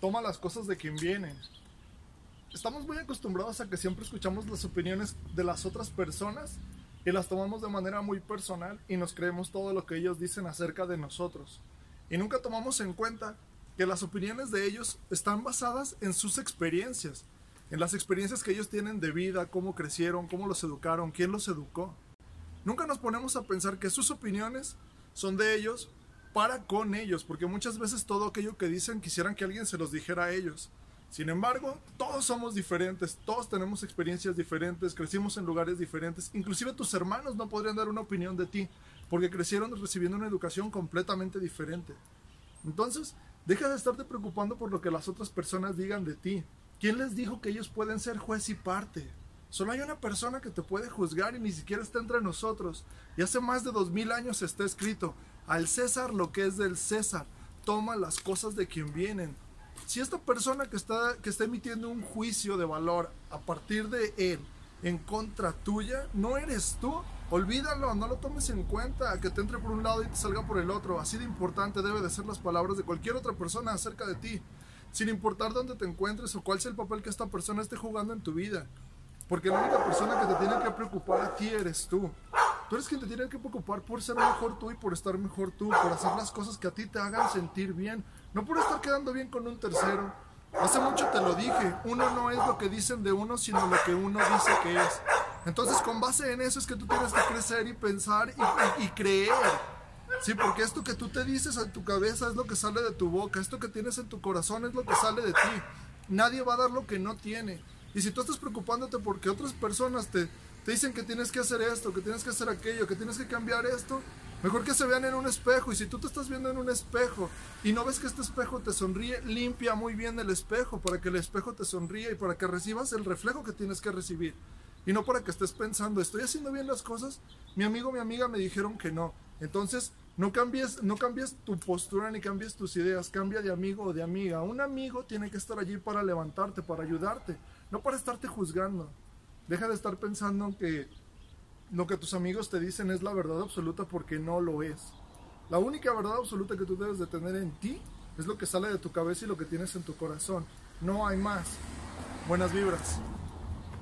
toma las cosas de quien vienen. Estamos muy acostumbrados a que siempre escuchamos las opiniones de las otras personas y las tomamos de manera muy personal y nos creemos todo lo que ellos dicen acerca de nosotros. Y nunca tomamos en cuenta que las opiniones de ellos están basadas en sus experiencias, en las experiencias que ellos tienen de vida, cómo crecieron, cómo los educaron, quién los educó. Nunca nos ponemos a pensar que sus opiniones son de ellos para con ellos, porque muchas veces todo aquello que dicen quisieran que alguien se los dijera a ellos. Sin embargo, todos somos diferentes, todos tenemos experiencias diferentes, crecimos en lugares diferentes, inclusive tus hermanos no podrían dar una opinión de ti, porque crecieron recibiendo una educación completamente diferente. Entonces, deja de estarte preocupando por lo que las otras personas digan de ti. ¿Quién les dijo que ellos pueden ser juez y parte? Solo hay una persona que te puede juzgar y ni siquiera está entre nosotros. Y hace más de dos mil años está escrito, al César lo que es del César, toma las cosas de quien vienen. Si esta persona que está, que está emitiendo un juicio de valor a partir de él en contra tuya, no eres tú, olvídalo, no lo tomes en cuenta, que te entre por un lado y te salga por el otro. Así de importante debe de ser las palabras de cualquier otra persona acerca de ti, sin importar dónde te encuentres o cuál sea el papel que esta persona esté jugando en tu vida. Porque la única persona que te tiene que preocupar a ti eres tú. Tú eres quien te tiene que preocupar por ser mejor tú y por estar mejor tú, por hacer las cosas que a ti te hagan sentir bien, no por estar quedando bien con un tercero. Hace mucho te lo dije, uno no es lo que dicen de uno, sino lo que uno dice que es. Entonces, con base en eso es que tú tienes que crecer y pensar y, y creer. Sí, porque esto que tú te dices en tu cabeza es lo que sale de tu boca, esto que tienes en tu corazón es lo que sale de ti. Nadie va a dar lo que no tiene. Y si tú estás preocupándote porque otras personas te, te dicen que tienes que hacer esto, que tienes que hacer aquello, que tienes que cambiar esto, mejor que se vean en un espejo. Y si tú te estás viendo en un espejo y no ves que este espejo te sonríe, limpia muy bien el espejo para que el espejo te sonríe y para que recibas el reflejo que tienes que recibir. Y no para que estés pensando, ¿estoy haciendo bien las cosas? Mi amigo, mi amiga me dijeron que no. Entonces, no cambies, no cambies tu postura ni cambies tus ideas, cambia de amigo o de amiga. Un amigo tiene que estar allí para levantarte, para ayudarte no para estarte juzgando. Deja de estar pensando que lo que tus amigos te dicen es la verdad absoluta porque no lo es. La única verdad absoluta que tú debes de tener en ti es lo que sale de tu cabeza y lo que tienes en tu corazón. No hay más. Buenas vibras.